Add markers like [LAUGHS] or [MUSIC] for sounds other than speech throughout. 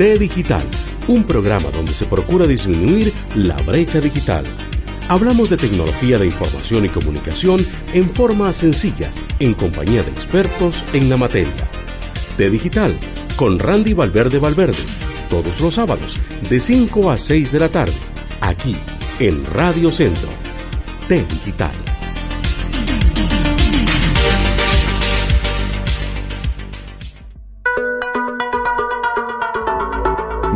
T Digital, un programa donde se procura disminuir la brecha digital. Hablamos de tecnología de información y comunicación en forma sencilla, en compañía de expertos en la materia. T Digital, con Randy Valverde Valverde, todos los sábados, de 5 a 6 de la tarde, aquí, en Radio Centro. T Digital.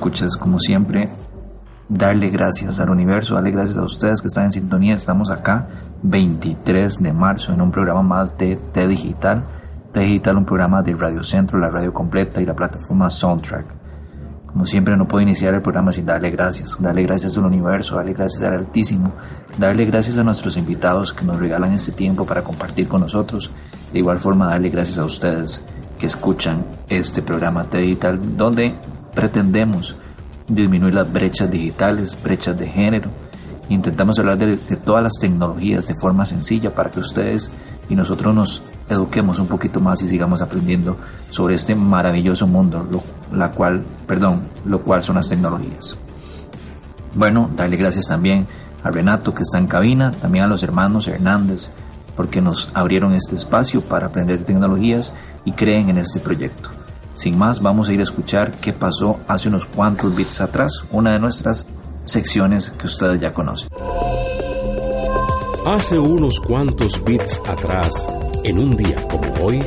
Escuchas, como siempre, darle gracias al universo, darle gracias a ustedes que están en sintonía. Estamos acá 23 de marzo en un programa más de T Digital. T Digital, un programa de Radio Centro, la radio completa y la plataforma Soundtrack. Como siempre, no puedo iniciar el programa sin darle gracias. Darle gracias al universo, darle gracias al Altísimo, darle gracias a nuestros invitados que nos regalan este tiempo para compartir con nosotros. De igual forma, darle gracias a ustedes que escuchan este programa T Digital, donde pretendemos disminuir las brechas digitales, brechas de género. Intentamos hablar de, todas las tecnologías de forma sencilla para que ustedes y nosotros nos eduquemos un poquito más y sigamos aprendiendo sobre este maravilloso mundo, lo, cual, perdón, lo cual son las tecnologías. Bueno, darle gracias también a Renato que está en cabina, también a los hermanos Hernández, porque nos abrieron este espacio para aprender tecnologías y creen en este proyecto. Sin más, vamos a ir a escuchar qué pasó hace unos cuantos bits atrás, una de nuestras secciones que ustedes ya conocen. Hace unos cuantos bits atrás, en un día como hoy,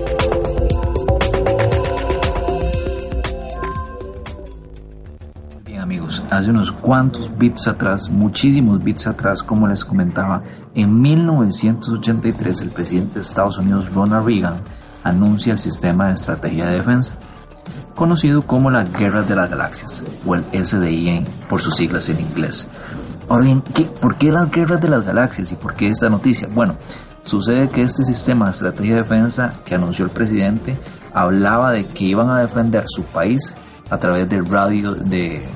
Bien amigos, hace unos cuantos bits atrás, muchísimos bits atrás, como les comentaba, en 1983 el presidente de Estados Unidos, Ronald Reagan, anuncia el sistema de estrategia de defensa conocido como la Guerra de las Galaxias, o el SDI por sus siglas en inglés. Ahora bien, ¿por qué la Guerra de las Galaxias y por qué esta noticia? Bueno, sucede que este sistema de estrategia de defensa que anunció el presidente hablaba de que iban a defender su país a través de radio de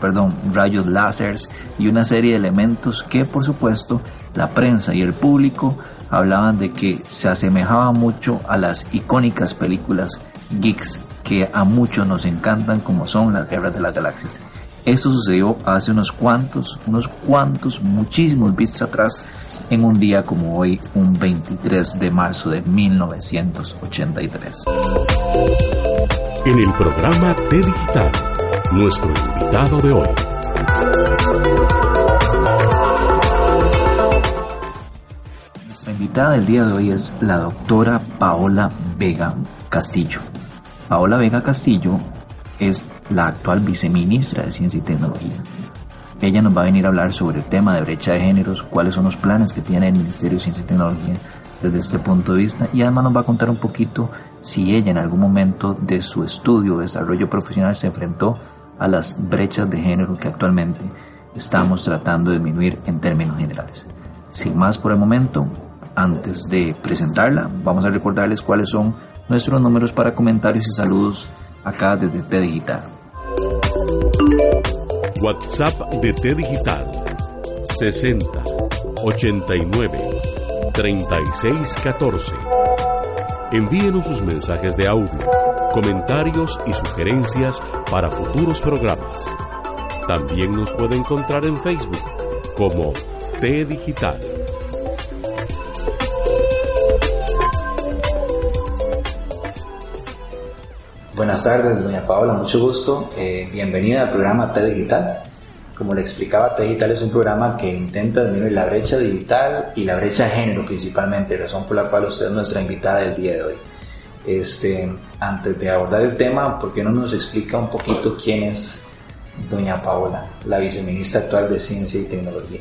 perdón, rayos láseres y una serie de elementos que por supuesto la prensa y el público hablaban de que se asemejaba mucho a las icónicas películas geeks que a muchos nos encantan como son las guerras de las galaxias. Esto sucedió hace unos cuantos, unos cuantos, muchísimos bits atrás, en un día como hoy, un 23 de marzo de 1983. En el programa T Digital, nuestro invitado de hoy. Nuestra invitada del día de hoy es la doctora Paola Vega Castillo. Paola Vega Castillo es la actual viceministra de Ciencia y Tecnología. Ella nos va a venir a hablar sobre el tema de brecha de géneros, cuáles son los planes que tiene el Ministerio de Ciencia y Tecnología desde este punto de vista y además nos va a contar un poquito si ella en algún momento de su estudio o desarrollo profesional se enfrentó a las brechas de género que actualmente estamos tratando de disminuir en términos generales. Sin más por el momento, antes de presentarla, vamos a recordarles cuáles son nuestros números para comentarios y saludos acá desde T Digital. WhatsApp de T Digital 60 89 36 14. Envíenos sus mensajes de audio, comentarios y sugerencias para futuros programas. También nos puede encontrar en Facebook como T Digital. Buenas tardes, doña Paola, mucho gusto. Eh, bienvenida al programa T Digital. Como le explicaba, T Digital es un programa que intenta disminuir la brecha digital y la brecha de género principalmente, razón por la cual usted es nuestra invitada del día de hoy. Este, antes de abordar el tema, ¿por qué no nos explica un poquito quién es doña Paola, la viceministra actual de Ciencia y Tecnología?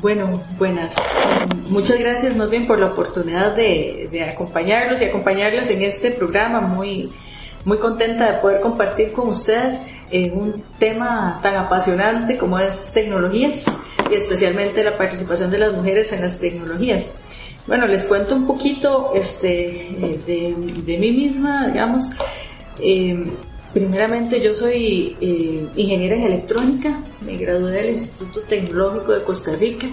Bueno, buenas. Muchas gracias más bien por la oportunidad de, acompañarlos y acompañarles en este programa. Muy, muy contenta de poder compartir con ustedes en un tema tan apasionante como es tecnologías y especialmente la participación de las mujeres en las tecnologías. Bueno, les cuento un poquito este, de, de mí misma, digamos. Eh, primeramente, yo soy eh, ingeniera en electrónica, me gradué del Instituto Tecnológico de Costa Rica.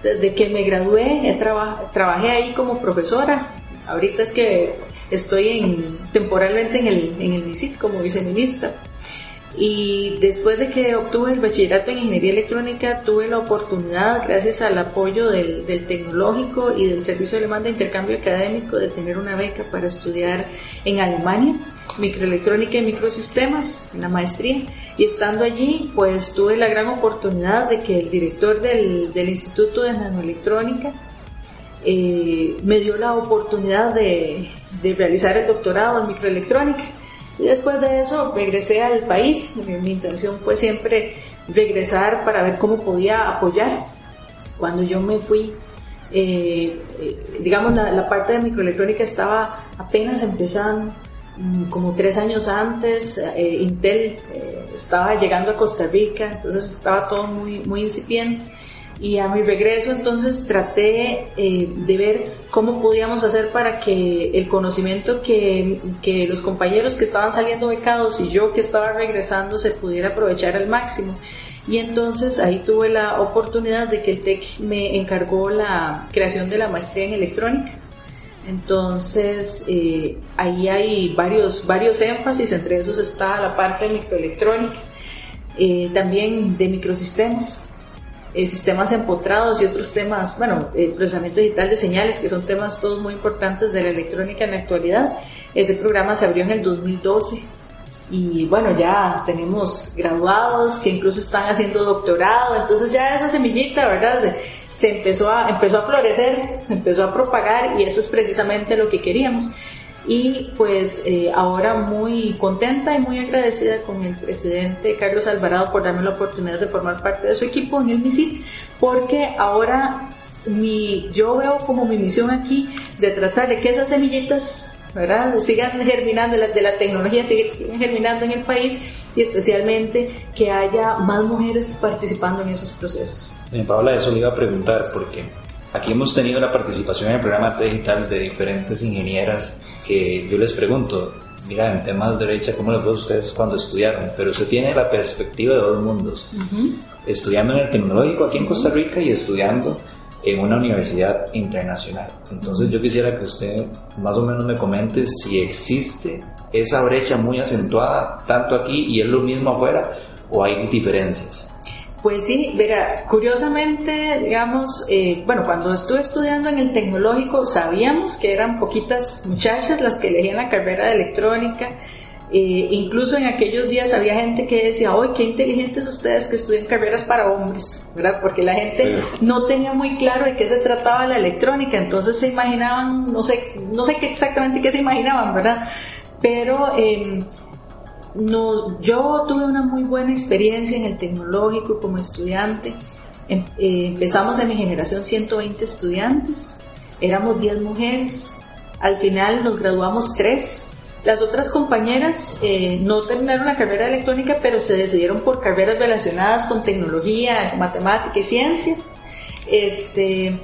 Desde que me gradué, he trabajé ahí como profesora. Ahorita es que estoy en, temporalmente en el, en el MISIT como viceministra. Y después de que obtuve el bachillerato en ingeniería electrónica, tuve la oportunidad, gracias al apoyo del, del, tecnológico y del Servicio Alemán de Intercambio Académico, de tener una beca para estudiar en Alemania, microelectrónica y microsistemas, en la maestría. Y estando allí, pues tuve la gran oportunidad de que el director del, del Instituto de Nanoelectrónica eh, me dio la oportunidad de, realizar el doctorado en microelectrónica. Y después de eso regresé al país. Mi intención fue siempre regresar para ver cómo podía apoyar. Cuando yo me fui, eh, eh, digamos, la, parte de microelectrónica estaba apenas empezando, mm, como tres años antes, Intel estaba llegando a Costa Rica, entonces estaba todo muy, muy incipiente. Y a mi regreso entonces traté eh, de ver cómo podíamos hacer para que el conocimiento que, que, los compañeros que estaban saliendo becados y yo que estaba regresando se pudiera aprovechar al máximo. Y entonces ahí tuve la oportunidad de que el TEC me encargó la creación de la maestría en electrónica. Entonces eh, ahí hay varios, varios énfasis, entre esos está la parte de microelectrónica, eh, también de microsistemas eh, sistemas empotrados y otros temas, bueno, el procesamiento digital de señales, que son temas todos muy importantes de la electrónica en la actualidad. Ese programa se abrió en el 2012 y bueno, ya tenemos graduados que incluso están haciendo doctorado, entonces ya esa semillita, ¿verdad? Se empezó a, empezó a florecer, se empezó a propagar y eso es precisamente lo que queríamos y pues eh, ahora muy contenta y muy agradecida con el presidente Carlos Alvarado por darme la oportunidad de formar parte de su equipo en el MISIT, porque ahora mi, yo veo como mi misión aquí de tratar de que esas semillitas ¿verdad? sigan germinando, de la tecnología sigan germinando en el país y especialmente que haya más mujeres participando en esos procesos. Bien, Paola, eso le iba a preguntar porque aquí hemos tenido la participación en el programa digital de diferentes ingenieras que yo les pregunto, mira, en temas de derecha, ¿cómo les fue a ustedes cuando estudiaron? Pero usted tiene la perspectiva de dos mundos, estudiando en el tecnológico aquí en Costa Rica y estudiando en una universidad internacional. Entonces yo quisiera que usted más o menos me comente si existe esa brecha muy acentuada tanto aquí y es lo mismo afuera o hay diferencias. Pues sí, verá, curiosamente, digamos, eh, bueno, cuando estuve estudiando en el tecnológico sabíamos que eran poquitas muchachas las que elegían la carrera de electrónica. Eh, incluso en aquellos días había gente que decía, ¡ay, qué inteligentes ustedes que estudian carreras para hombres! ¿verdad? Porque la gente no tenía muy claro de qué se trataba la electrónica, entonces se imaginaban, no sé, no sé qué exactamente qué se imaginaban, ¿verdad? Pero... Eh, no, yo tuve una muy buena experiencia en el tecnológico como estudiante. Em, eh, empezamos en mi generación 120 estudiantes, éramos 10 mujeres, al final nos graduamos 3. Las otras compañeras eh, no terminaron la carrera de electrónica, pero se decidieron por carreras relacionadas con tecnología, matemática y ciencia. Este,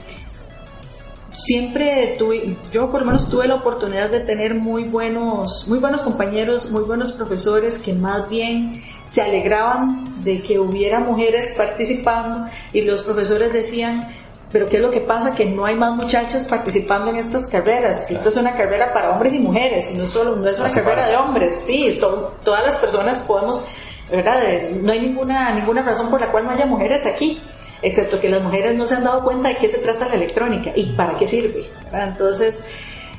siempre tuve, yo por lo menos tuve la oportunidad de tener muy buenos, muy buenos compañeros, muy buenos profesores que más bien se alegraban de que hubiera mujeres participando y los profesores decían, pero ¿qué es lo que pasa? Que no hay más muchachas participando en estas carreras. Esto es una carrera para hombres y mujeres, no, solo, no es una carrera de hombres. Sí, todas las personas podemos, ¿verdad? No hay ninguna, ninguna razón por la cual no haya mujeres aquí excepto que las mujeres no se han dado cuenta de qué se trata la electrónica y para qué sirve. Entonces,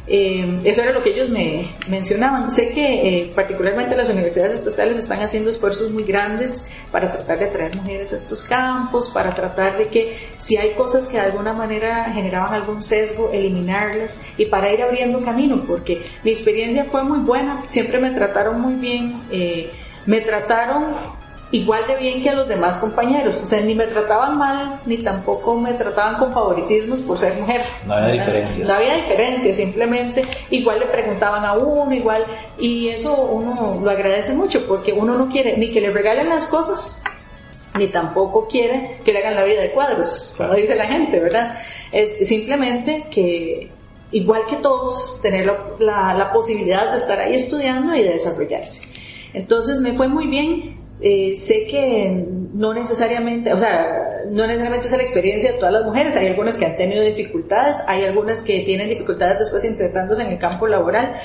Eh, eso era lo que ellos me mencionaban. Sé que eh, particularmente las universidades estatales están haciendo esfuerzos muy grandes para tratar de atraer mujeres a estos campos, para tratar de que si hay cosas que de alguna manera generaban algún sesgo, eliminarlas y para ir abriendo camino, porque mi experiencia fue muy buena, siempre me trataron muy bien, eh, me trataron igual de bien que a los demás compañeros. O sea, ni me trataban mal, ni tampoco me trataban con favoritismos por ser mujer. No había diferencias. No había diferencias, simplemente igual le preguntaban a uno, igual, y eso uno lo agradece mucho porque uno no quiere ni que le regalen las cosas, ni tampoco quiere que le hagan la vida de cuadros, como dice la gente, ¿verdad? Es simplemente que igual que todos, tener la, la posibilidad de estar ahí estudiando y de desarrollarse. Entonces me fue muy bien, eh, sé que no necesariamente, o sea, no necesariamente es la experiencia de todas las mujeres, hay algunas que han tenido dificultades, hay algunas que tienen dificultades después intentándose en el campo laboral.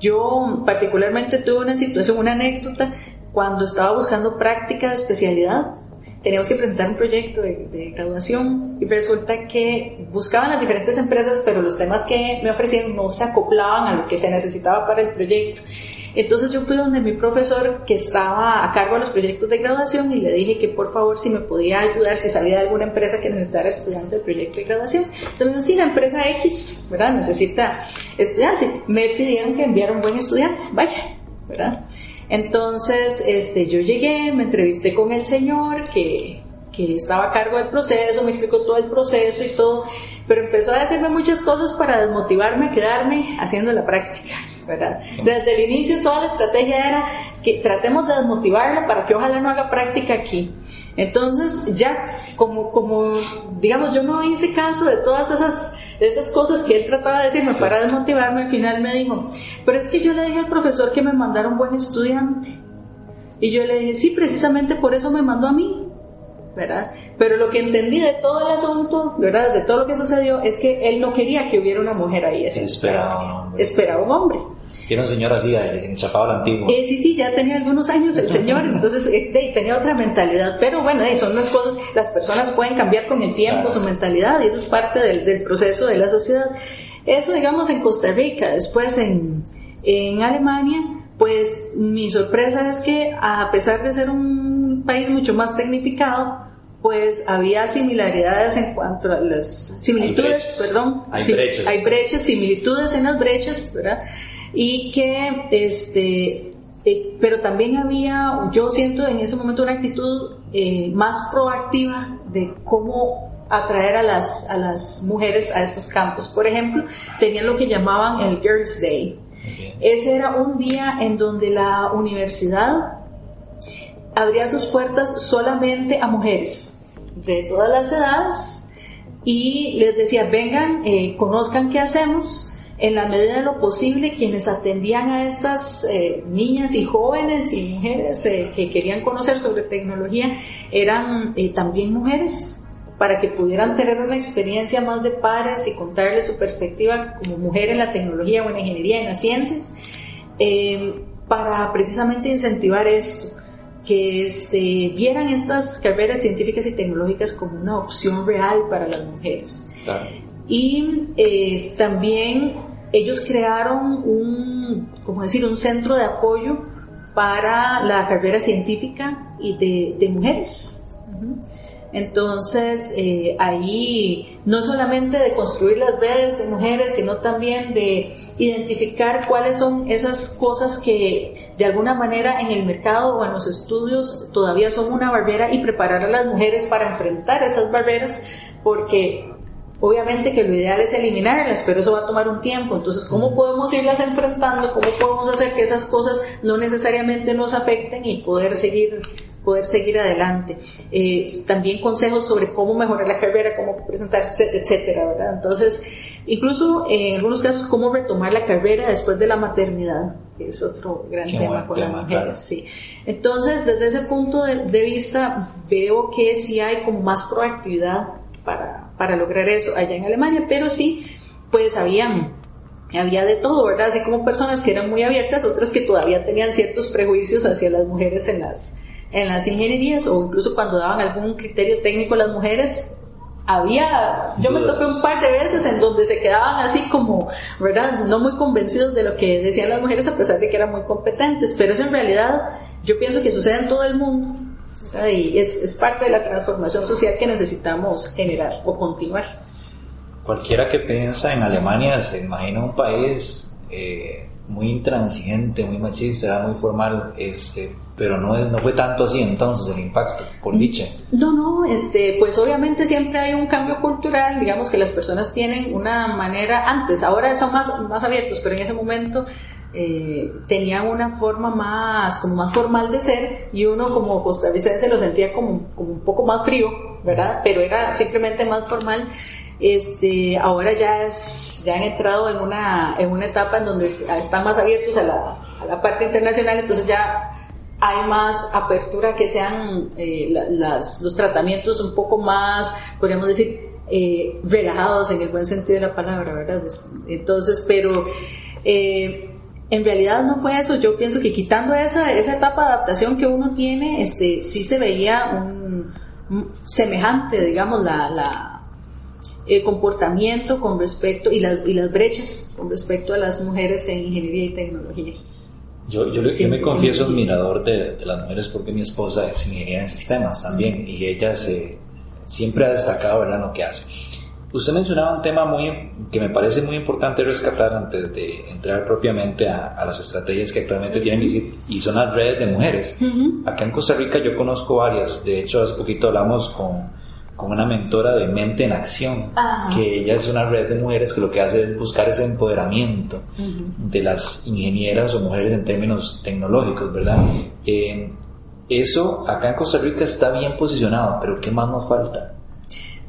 Yo particularmente tuve una situación, una anécdota, cuando estaba buscando práctica de especialidad, teníamos que presentar un proyecto de, de, graduación y resulta que buscaban las diferentes empresas, pero los temas que me ofrecían no se acoplaban a lo que se necesitaba para el proyecto. Entonces yo fui donde mi profesor que estaba a cargo de los proyectos de graduación y le dije que por favor si me podía ayudar si sabía de alguna empresa que necesitara estudiante del proyecto de graduación. Entonces sí, la empresa X, ¿verdad? Necesita estudiante. Me pidieron que enviara un buen estudiante, vaya, ¿verdad? Entonces este, yo llegué, me entrevisté con el señor que, que estaba a cargo del proceso, me explicó todo el proceso y todo, pero empezó a decirme muchas cosas para desmotivarme a quedarme haciendo la práctica. ¿verdad? Desde el inicio toda la estrategia era que tratemos de desmotivarla para que ojalá no haga práctica aquí. Entonces ya, como, como digamos, yo no hice caso de todas esas, esas cosas que él trataba de decirme para desmotivarme, al final me dijo, pero es que yo le dije al profesor que me mandara un buen estudiante. Y yo le dije, sí, precisamente por eso me mandó a mí. ¿verdad? Pero lo que entendí de todo el asunto, ¿verdad? De todo lo que sucedió, es que él no quería que hubiera una mujer ahí. esperaba un hombre. Esperaba un hombre. Era un señor así, enchapado al antiguo. Eh, sí, sí, ya tenía algunos años el [LAUGHS] señor, entonces eh, tenía otra mentalidad. Pero bueno, eh, son las cosas, las personas pueden cambiar con el tiempo su mentalidad y eso es parte del, del, proceso de la sociedad. Eso, digamos, en Costa Rica, después en, en Alemania, pues mi sorpresa es que a pesar de ser un país mucho más tecnificado, pues había similaridades en cuanto a las similitudes, perdón, hay brechas, hay brechas, similitudes en las brechas, ¿verdad? Y que, este, eh, pero también había, yo siento en ese momento una actitud eh, más proactiva de cómo atraer a las, a las mujeres a estos campos. Por ejemplo, tenían lo que llamaban el Girls Day. Ese era un día en donde la universidad abría sus puertas solamente a mujeres de todas las edades y les decía, vengan, eh, conozcan qué hacemos. En la medida de lo posible, quienes atendían a estas eh, niñas y jóvenes y mujeres eh, que querían conocer sobre tecnología eran eh, también mujeres para que pudieran tener una experiencia más de pares y contarles su perspectiva como mujer en la tecnología o en la ingeniería, en las ciencias, para precisamente incentivar esto que se vieran estas carreras científicas y tecnológicas como una opción real para las mujeres. Claro. Y eh, también ellos crearon un, como decir, un centro de apoyo para la carrera científica y de, de mujeres. Entonces, eh, ahí no solamente de construir las redes de mujeres, sino también de identificar cuáles son esas cosas que de alguna manera en el mercado o en los estudios todavía son una barrera y preparar a las mujeres para enfrentar esas barreras, porque obviamente que lo ideal es eliminarlas, pero eso va a tomar un tiempo. Entonces, ¿cómo podemos irlas enfrentando? ¿Cómo podemos hacer que esas cosas no necesariamente nos afecten y poder seguir poder seguir adelante. Eh, también consejos sobre cómo mejorar la carrera, cómo presentarse, etcétera, ¿verdad? Entonces, incluso en algunos casos, cómo retomar la carrera después de la maternidad, que es otro gran Qué tema con tema, las mujeres, claro. sí. Entonces, desde ese punto de, de vista, veo que sí hay como más proactividad para, para lograr eso allá en Alemania, pero sí, pues habían había de todo, ¿verdad? Así como personas que eran muy abiertas, otras que todavía tenían ciertos prejuicios hacia las mujeres en las, en las ingenierías o incluso cuando daban algún criterio técnico a las mujeres, había, yo me topé un par de veces en donde se quedaban así como, ¿verdad? No muy convencidos de lo que decían las mujeres a pesar de que eran muy competentes, pero eso en realidad yo pienso que sucede en todo el mundo y es, es parte de la transformación social que necesitamos generar o continuar. Cualquiera que piensa en Alemania se imagina un país eh, muy intransigente, muy machista, muy formal, este, pero no, no fue tanto así entonces el impacto, por dicha. No, no, este, pues obviamente siempre hay un cambio cultural, digamos que las personas tienen una manera, antes, ahora son más, más abiertos, pero en ese momento eh, tenían una forma más, como más formal de ser y uno como costarricense lo sentía como, como un poco más frío, ¿verdad? Pero era simplemente más formal. Este, ahora ya, es, ya han entrado en una, en una etapa en donde están más abiertos a la, a la parte internacional, entonces ya hay más apertura que sean eh, las, los tratamientos un poco más, podríamos decir, eh, relajados en el buen sentido de la palabra, ¿verdad? Entonces, pero eh, en realidad no fue eso. Yo pienso que quitando esa, esa etapa de adaptación que uno tiene, este, sí se veía un, semejante, digamos, la, la, el comportamiento con respecto y las, y las brechas con respecto a las mujeres en ingeniería y tecnología. Yo, yo, me confieso admirador de, de, las mujeres porque mi esposa es ingeniera en sistemas también y ella se, siempre ha destacado ¿verdad? lo que hace. Usted mencionaba un tema muy, que me parece muy importante rescatar antes de entrar propiamente a, las estrategias que actualmente tienen y, son las redes de mujeres. Acá en Costa Rica yo conozco varias, de hecho hace poquito hablamos con, con una mentora de Mente en Acción, que ella es una red de mujeres que lo que hace es buscar ese empoderamiento de las ingenieras o mujeres en términos tecnológicos, ¿verdad? Eh, eso acá en Costa Rica está bien posicionado, pero ¿qué más nos falta?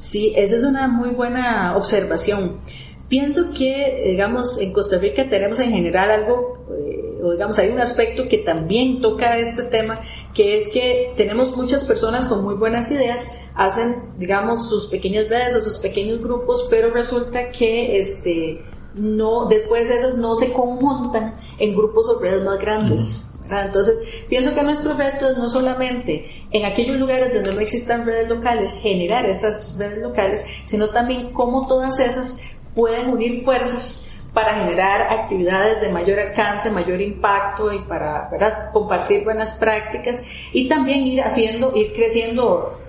Sí, esa es una muy buena observación. Pienso que, digamos, en Costa Rica tenemos en general algo, eh, o digamos, hay un aspecto que también toca este tema, que es que tenemos muchas personas con muy buenas ideas, hacen, digamos, sus pequeñas redes o sus pequeños grupos, pero resulta que, este, no, después esos no se conjuntan en grupos o redes más grandes. Entonces, pienso que nuestro reto es no solamente en aquellos lugares donde no existan redes locales, generar esas redes locales, sino también cómo todas esas pueden unir fuerzas para generar actividades de mayor alcance, mayor impacto y para compartir buenas prácticas y también ir haciendo, ir creciendo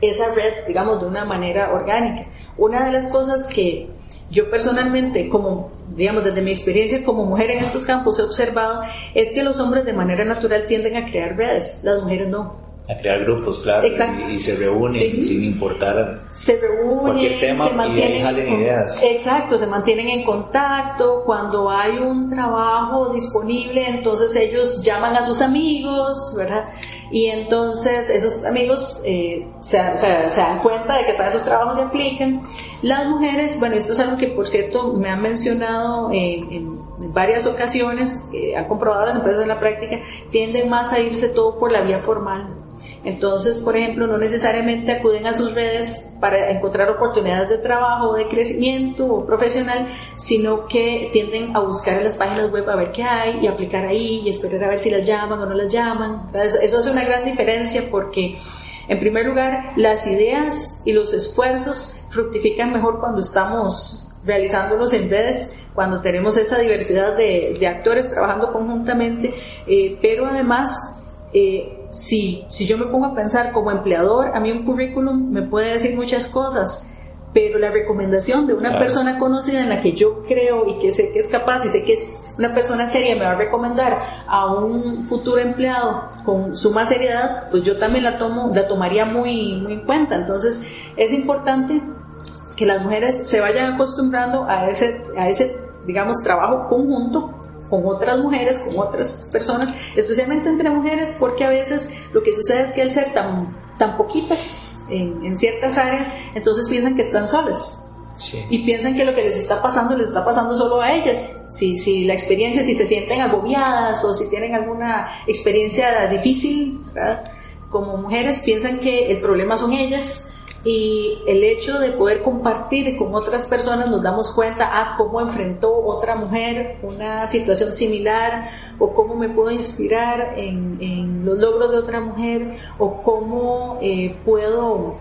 esa red, digamos, de una manera orgánica. Una de las cosas que yo personalmente, como digamos, desde mi experiencia como mujer en estos campos he observado es que los hombres de manera natural tienden a crear redes, las mujeres no. A crear grupos, claro, y, se reúnen sin importar se reúnen, cualquier tema se mantienen, y ideas. Exacto, se mantienen en contacto, cuando hay un trabajo disponible, entonces ellos llaman a sus amigos, ¿verdad? Y entonces esos amigos eh, se, dan cuenta de que están esos trabajos y aplican. Las mujeres, bueno, esto es algo que por cierto me han mencionado en, varias ocasiones, que han comprobado las empresas en la práctica, tienden más a irse todo por la vía formal. Entonces, por ejemplo, no necesariamente acuden a sus redes para encontrar oportunidades de trabajo de crecimiento profesional, sino que tienden a buscar en las páginas web a ver qué hay y aplicar ahí y esperar a ver si las llaman o no las llaman. Eso hace una gran diferencia porque, en primer lugar, las ideas y los esfuerzos fructifican mejor cuando estamos realizándolos en redes, cuando tenemos esa diversidad de, actores trabajando conjuntamente, eh, pero además eh, si, si yo me pongo a pensar como empleador, a mí un currículum me puede decir muchas cosas, pero la recomendación de una persona conocida en la que yo creo y que sé que es capaz y sé que es una persona seria me va a recomendar a un futuro empleado con suma seriedad, pues yo también la tomo, la tomaría muy, muy en cuenta. Entonces es importante que las mujeres se vayan acostumbrando a ese, a ese digamos, trabajo conjunto con otras mujeres, con otras personas, especialmente entre mujeres, porque a veces lo que sucede es que al ser tan, tan poquitas en, ciertas áreas, entonces piensan que están solas. Y piensan que lo que les está pasando les está pasando solo a ellas. Si, si la experiencia, si se sienten agobiadas o si tienen alguna experiencia difícil, como mujeres piensan que el problema son ellas y el hecho de poder compartir con otras personas nos damos cuenta a ah, cómo enfrentó otra mujer una situación similar o cómo me puedo inspirar en, los logros de otra mujer o cómo eh, puedo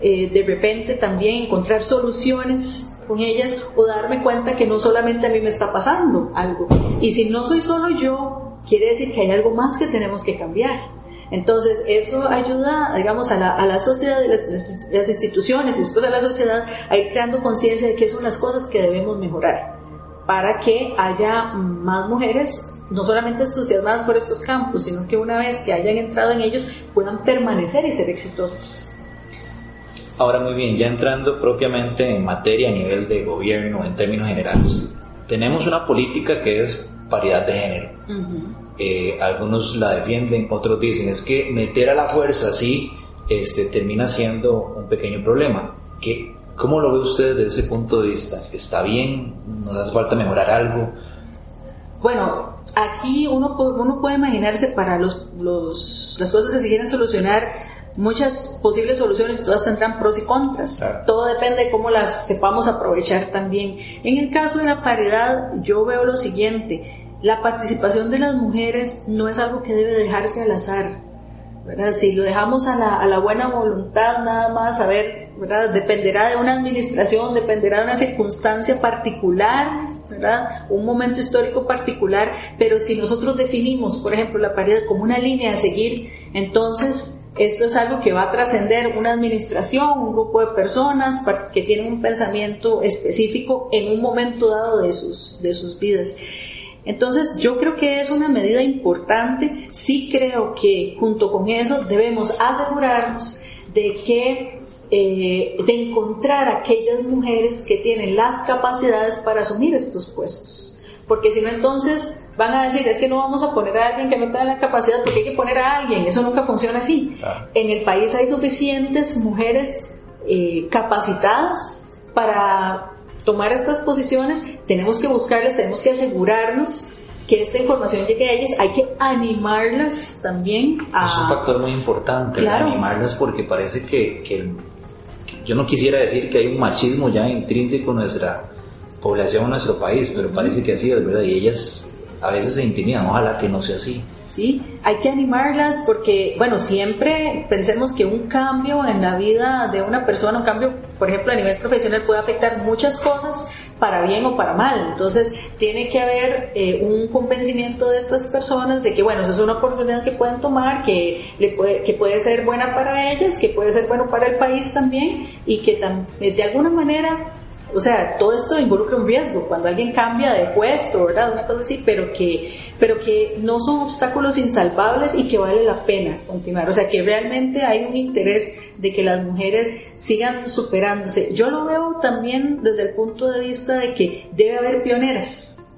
eh, de repente también encontrar soluciones con ellas o darme cuenta que no solamente a mí me está pasando algo. Y si no soy solo yo, quiere decir que hay algo más que tenemos que cambiar. Entonces, eso ayuda, digamos, a la, a la sociedad, las, las, instituciones y después a la sociedad a ir creando conciencia de qué son las cosas que debemos mejorar para que haya más mujeres no solamente entusiasmadas por estos campos, sino que una vez que hayan entrado en ellos puedan permanecer y ser exitosas. Ahora muy bien, ya entrando propiamente en materia a nivel de gobierno en términos generales, tenemos una política que es paridad de género. Eh, algunos la defienden, otros dicen es que meter a la fuerza así este, termina siendo un pequeño problema. ¿Qué, ¿Cómo lo ve usted desde ese punto de vista? ¿Está bien? ¿Nos hace falta mejorar algo? Bueno, aquí uno, uno puede imaginarse para los, los, las cosas que se quieren solucionar muchas posibles soluciones y todas tendrán pros y contras. Todo depende de cómo las sepamos aprovechar también. En el caso de la paridad, yo veo lo siguiente la participación de las mujeres no es algo que debe dejarse al azar. ¿verdad? Si lo dejamos a la, buena voluntad nada más, a ver, dependerá de una administración, dependerá de una circunstancia particular, ¿verdad? un momento histórico particular, pero si nosotros definimos, por ejemplo, la paridad como una línea a seguir, entonces esto es algo que va a trascender una administración, un grupo de personas que tienen un pensamiento específico en un momento dado de sus vidas. Entonces yo creo que es una medida importante, sí creo que junto con eso debemos asegurarnos de que eh, de encontrar aquellas mujeres que tienen las capacidades para asumir estos puestos. Porque si no, entonces van a decir, es que no vamos a poner a alguien que no tenga la capacidad porque hay que poner a alguien. Eso nunca funciona así. En el país hay suficientes mujeres eh, capacitadas para tomar estas posiciones, tenemos que buscarlas, tenemos que asegurarnos que esta información llegue a ellas, hay que animarlas también a... Es un factor muy importante, animarlas porque parece que, que, yo no quisiera decir que hay un machismo ya intrínseco en nuestra población, en nuestro país, pero parece que así es, ¿verdad? Y ellas a veces se intimidan, ojalá que no sea así. Sí, hay que animarlas porque, bueno, siempre pensemos que un cambio en la vida de una persona, un cambio, por ejemplo, a nivel profesional puede afectar muchas cosas para bien o para mal. Entonces, tiene que haber eh, un convencimiento de estas personas de que, bueno, eso es una oportunidad que pueden tomar, que, le puede, que puede ser buena para ellas, que puede ser bueno para el país también y que de alguna manera o sea, todo esto involucra un riesgo cuando alguien cambia de puesto, ¿verdad? Una cosa así, pero que, pero que no son obstáculos insalvables y que vale la pena continuar. O sea, que realmente hay un interés de que las mujeres sigan superándose. Yo lo veo también desde el punto de vista de que debe haber pioneras.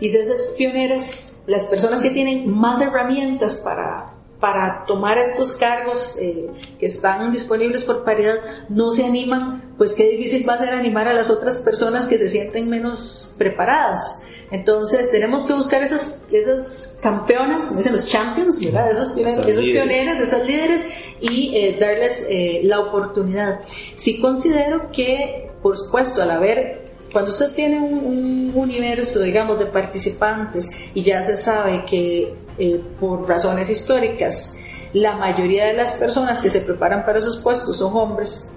Y si esas pioneras, las personas que tienen más herramientas para, para tomar estos cargos eh, que están disponibles por paridad no se animan, pues qué difícil va a ser animar a las otras personas que se sienten menos preparadas. Entonces tenemos que buscar esas, esas campeonas, como dicen los champions, ¿verdad? Esos, esos pioneros, esas líderes y eh, darles eh, la oportunidad. Sí considero que, por supuesto, al haber cuando usted tiene un, universo, digamos, de participantes y ya se sabe que eh, por razones históricas la mayoría de las personas que se preparan para esos puestos son hombres,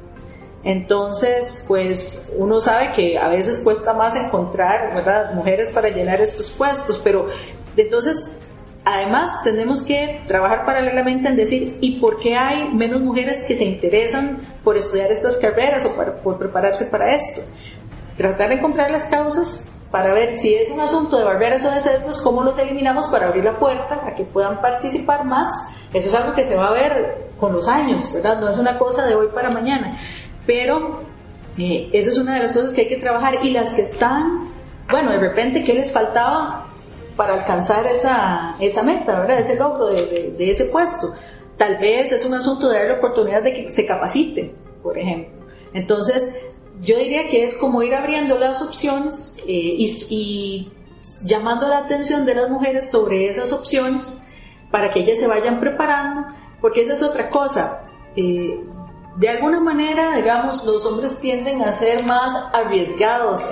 entonces, pues uno sabe que a veces cuesta más encontrar mujeres para llenar estos puestos, pero entonces Además, tenemos que trabajar paralelamente en decir, ¿y por qué hay menos mujeres que se interesan por estudiar estas carreras o por prepararse para esto? tratar de encontrar las causas para ver si es un asunto de barreras o de sesgos, cómo los eliminamos para abrir la puerta a que puedan participar más. Eso es algo que se va a ver con los años, ¿verdad? No es una cosa de hoy para mañana. Pero eh, eso es una de las cosas que hay que trabajar. Y las que están, bueno, de repente, ¿qué les faltaba para alcanzar esa, esa meta, ¿verdad? Ese logro de, de ese puesto. Tal vez es un asunto de darle oportunidad de que se capacite, por ejemplo. Entonces, yo diría que es como ir abriendo las opciones eh, y, llamando la atención de las mujeres sobre esas opciones para que ellas se vayan preparando, porque esa es otra cosa. Eh, de alguna manera, digamos, los hombres tienden a ser más arriesgados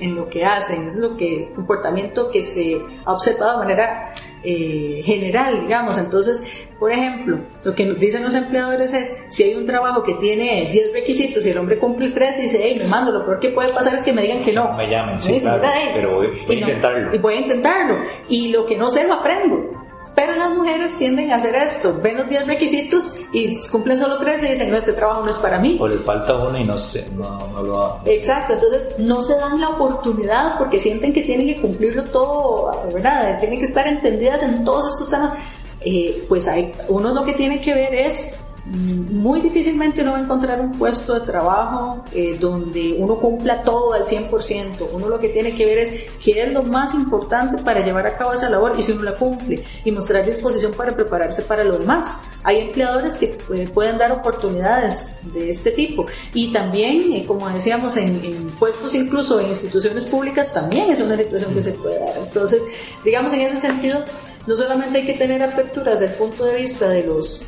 en, lo que hacen, es lo que, comportamiento que se ha observado de manera eh, general, digamos. Entonces, por ejemplo, lo que dicen los empleadores es, si hay un trabajo que tiene 10 requisitos y el hombre cumple 3, dice, hey, me mando, lo peor que puede pasar es que me digan que no. Me llamen, sí, claro, pero voy, a intentarlo. Y voy a intentarlo. Y lo que no sé, lo aprendo. Pero las mujeres tienden a hacer esto, ven los 10 requisitos y cumplen solo 3 y dicen, no, este trabajo no es para mí. O les falta uno y no, sé, no, no lo hago. Exacto, entonces no se dan la oportunidad porque sienten que tienen que cumplirlo todo, ¿verdad? Tienen que estar entendidas en todos estos temas. Eh, pues hay, uno lo que tiene que ver es muy difícilmente uno va a encontrar un puesto de trabajo eh, donde uno cumpla todo al 100%. Uno lo que tiene que ver es qué es lo más importante para llevar a cabo esa labor y si uno la cumple y mostrar disposición para prepararse para lo demás. Hay empleadores que eh, pueden dar oportunidades de este tipo y también, eh, como decíamos, en, en puestos incluso en instituciones públicas también es una situación que se puede dar. Entonces, digamos en ese sentido, no solamente hay que tener apertura desde el punto de vista de los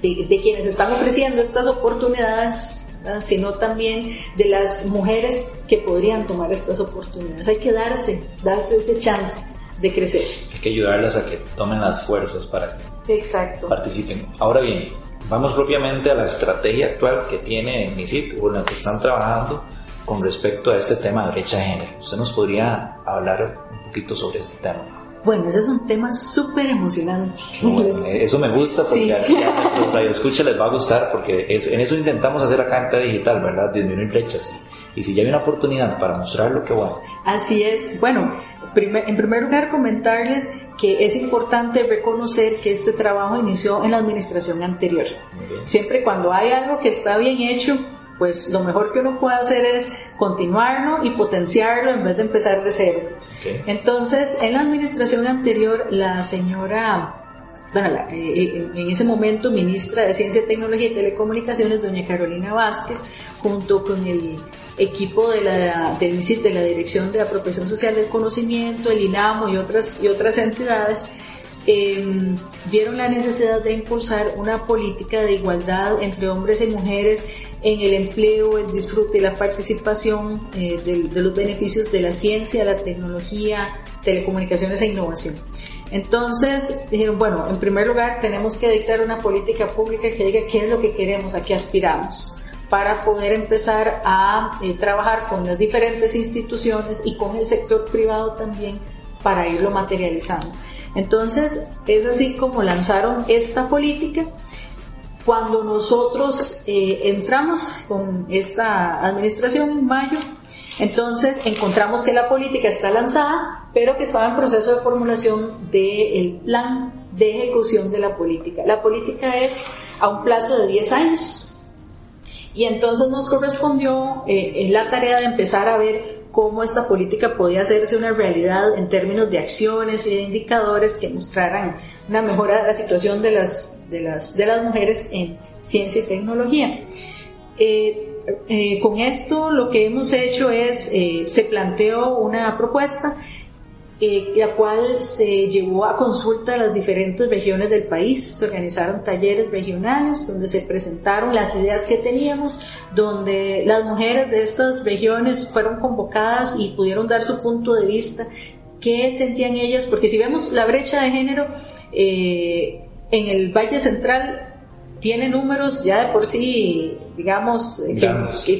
de, quienes están ofreciendo estas oportunidades, sino también de las mujeres que podrían tomar estas oportunidades. Hay que darse, darse ese chance de crecer. Hay que ayudarlas a que tomen las fuerzas para que Exacto. participen. Ahora bien, vamos propiamente a la estrategia actual que tiene MISIT o en la que están trabajando con respecto a este tema de brecha de género. ¿Usted nos podría hablar un poquito sobre este tema? Bueno, ese es un tema súper emocionante. eso me gusta porque a, nuestros escucha les va a gustar porque en eso intentamos hacer acá en T Digital, ¿verdad? Disminuir brechas. Y si ya hay una oportunidad para mostrarlo, qué bueno. Así es. Bueno, en primer lugar comentarles que es importante reconocer que este trabajo inició en la administración anterior. Siempre cuando hay algo que está bien hecho, pues lo mejor que uno puede hacer es continuarlo y potenciarlo en vez de empezar de cero. Entonces, en la administración anterior, la señora bueno, eh, eh, en ese momento ministra de Ciencia, Tecnología y Telecomunicaciones, doña Carolina Vázquez, junto con el equipo de la, del de la Dirección de Apropiación Social del Conocimiento, el INAMO y otras, y otras entidades, Em, vieron la necesidad de impulsar una política de igualdad entre hombres y mujeres en el empleo, el disfrute y la participación eh, de, los beneficios de la ciencia, la tecnología, telecomunicaciones e innovación. Entonces dijeron, bueno, en primer lugar tenemos que dictar una política pública que diga qué es lo que queremos, a qué aspiramos para poder empezar a eh, trabajar con las diferentes instituciones y con el sector privado también para irlo materializando. Entonces, es así como lanzaron esta política. Cuando nosotros eh, entramos con esta administración en mayo, entonces encontramos que la política está lanzada, pero que estaba en proceso de formulación del plan de ejecución de la política. La política es a un plazo de 10 años. Y entonces nos correspondió eh, en la tarea de empezar a ver cómo esta política podía hacerse una realidad en términos de acciones y de indicadores que mostraran una mejora de la situación de las, de las, de las mujeres en ciencia y tecnología. Eh, eh, con esto lo que hemos hecho es, eh, se planteó una propuesta eh, la cual se llevó a consulta a las diferentes regiones del país. Se organizaron talleres regionales donde se presentaron las ideas que teníamos, donde las mujeres de estas regiones fueron convocadas y pudieron dar su punto de vista, qué sentían ellas, porque si vemos la brecha de género eh, en el Valle Central, tiene números ya de por sí, digamos, eh,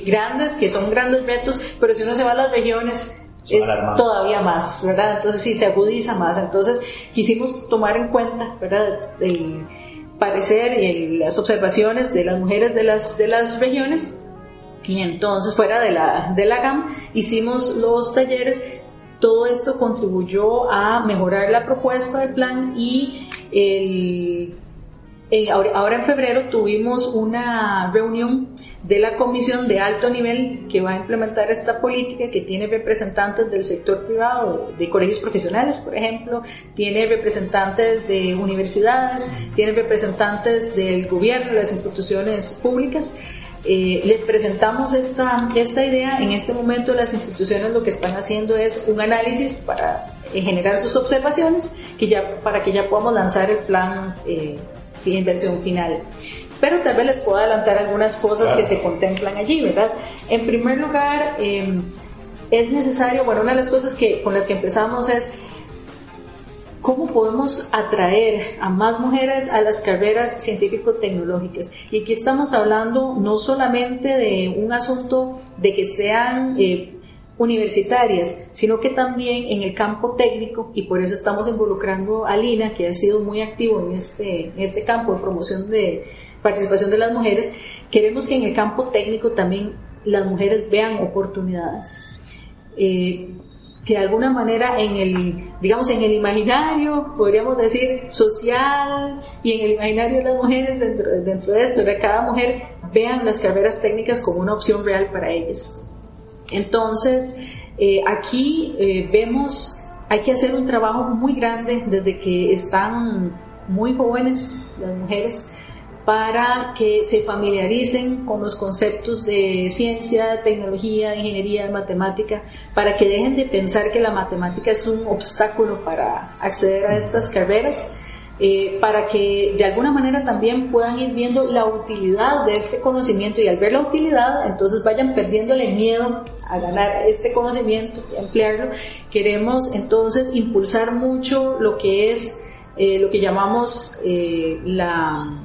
grandes, que son grandes retos, pero si uno se va a las regiones, es todavía más, ¿verdad? Entonces sí, se agudiza más. Entonces quisimos tomar en cuenta, ¿verdad? El parecer y las observaciones de las mujeres de las, de las regiones. Y entonces, fuera de la, de la GAM, hicimos los talleres. Todo esto contribuyó a mejorar la propuesta del plan y el eh, ahora en febrero tuvimos una reunión de la comisión de alto nivel que va a implementar esta política, que tiene representantes del sector privado, de colegios profesionales, por ejemplo, tiene representantes de universidades, tiene representantes del gobierno, las instituciones públicas. Eh, les presentamos esta, esta idea. En este momento las instituciones lo que están haciendo es un análisis para eh, generar sus observaciones que ya, para que ya podamos lanzar el plan en versión final. Pero tal vez les puedo adelantar algunas cosas que se contemplan allí, ¿verdad? En primer lugar, em, es necesario, bueno, una de las cosas que, con las que empezamos es cómo podemos atraer a más mujeres a las carreras científico-tecnológicas. Y aquí estamos hablando no solamente de un asunto de que sean eh, universitarias, sino que también en el campo técnico, y por eso estamos involucrando a Lina, que ha sido muy activo en este, este campo de promoción de participación de las mujeres, queremos que en el campo técnico también las mujeres vean oportunidades. Eh, que de alguna manera en el, digamos, en el imaginario, podríamos decir, social y en el imaginario de las mujeres dentro, dentro de esto, de cada mujer vean las carreras técnicas como una opción real para ellas. Entonces, eh, aquí eh, vemos, hay que hacer un trabajo muy grande desde que están muy jóvenes las mujeres para que se familiaricen con los conceptos de ciencia, tecnología, ingeniería, matemática, para que dejen de pensar que la matemática es un obstáculo para acceder a estas carreras, eh, para que de alguna manera también puedan ir viendo la utilidad de este conocimiento y al ver la utilidad, entonces vayan perdiéndole miedo a ganar este conocimiento y emplearlo. Queremos entonces impulsar mucho lo que es eh, lo que llamamos eh, la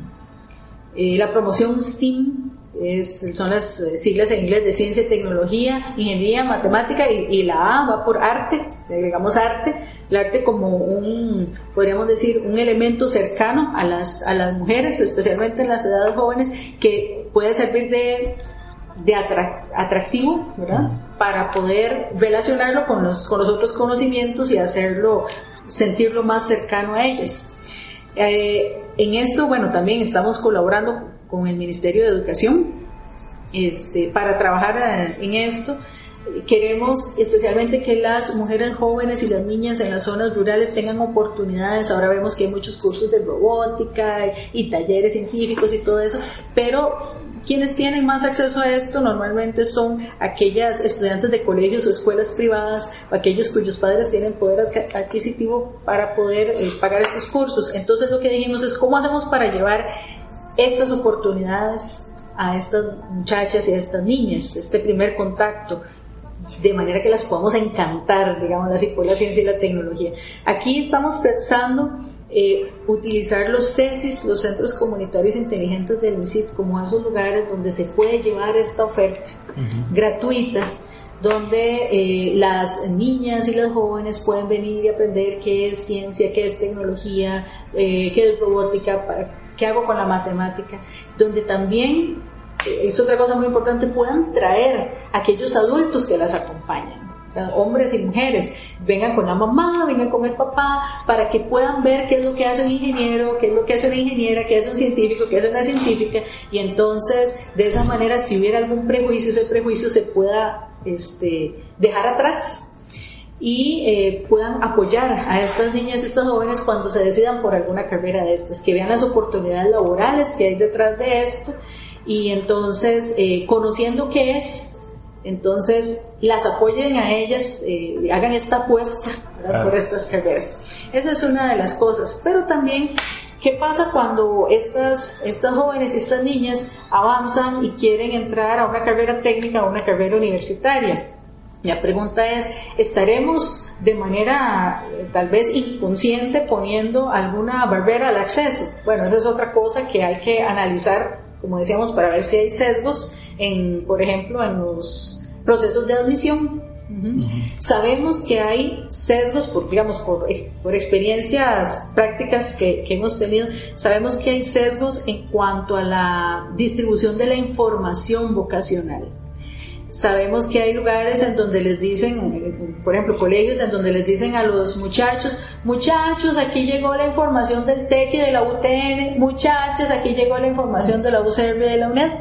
eh, la promoción STEAM son las eh, siglas en inglés de ciencia, tecnología, ingeniería, matemática y, la A va por arte, le agregamos arte, el arte como un, podríamos decir, un elemento cercano a las, a las mujeres, especialmente en las edades jóvenes, que puede servir de, de atractivo. Para poder relacionarlo con los, con los otros conocimientos y hacerlo, sentirlo más cercano a ellas. Eh, en esto, bueno, también estamos colaborando con el Ministerio de Educación este, para trabajar en esto. Queremos especialmente que las mujeres jóvenes y las niñas en las zonas rurales tengan oportunidades. Ahora vemos que hay muchos cursos de robótica y talleres científicos y todo eso, pero quienes tienen más acceso a esto normalmente son aquellas estudiantes de colegios o escuelas privadas, o aquellos cuyos padres tienen poder adquisitivo para poder eh, pagar estos cursos. Entonces lo que dijimos es cómo hacemos para llevar estas oportunidades a estas muchachas y a estas niñas, este primer contacto, de manera que las podamos encantar, digamos así, por la ciencia y la tecnología. Aquí estamos pensando eh, utilizar los CESIS, los Centros Comunitarios Inteligentes del MISIT, como esos lugares donde se puede llevar esta oferta gratuita, donde eh, las niñas y las jóvenes pueden venir y aprender qué es ciencia, qué es tecnología, eh, qué es robótica, qué hago con la matemática, donde también, es otra cosa muy importante, puedan traer a aquellos adultos que las acompañan. Hombres y mujeres, vengan con la mamá, vengan con el papá, para que puedan ver qué es lo que hace un ingeniero, qué es lo que hace una ingeniera, qué hace un científico, qué hace una científica, y entonces de esa manera si hubiera algún prejuicio, ese prejuicio se pueda este, dejar atrás y eh, puedan apoyar a estas niñas, estas jóvenes cuando se decidan por alguna carrera de estas, que vean las oportunidades laborales que hay detrás de esto y entonces eh, conociendo qué es entonces, las apoyen a ellas, eh, hagan esta apuesta por estas carreras. Esa es una de las cosas. Pero también, ¿qué pasa cuando estas, estas jóvenes y estas niñas avanzan y quieren entrar a una carrera técnica o una carrera universitaria? La pregunta es, ¿estaremos de manera eh, tal vez inconsciente poniendo alguna barrera al acceso? Bueno, esa es otra cosa que hay que analizar, como decíamos, para ver si hay sesgos en, por ejemplo, en los procesos de admisión. Sabemos que hay sesgos, por, digamos, por, por experiencias prácticas que, que, hemos tenido, sabemos que hay sesgos en cuanto a la distribución de la información vocacional. Sabemos que hay lugares en donde les dicen, por ejemplo, colegios en donde les dicen a los muchachos, muchachos, aquí llegó la información del TEC y de la UTN, muchachos, aquí llegó la información de la UCR y de la UNED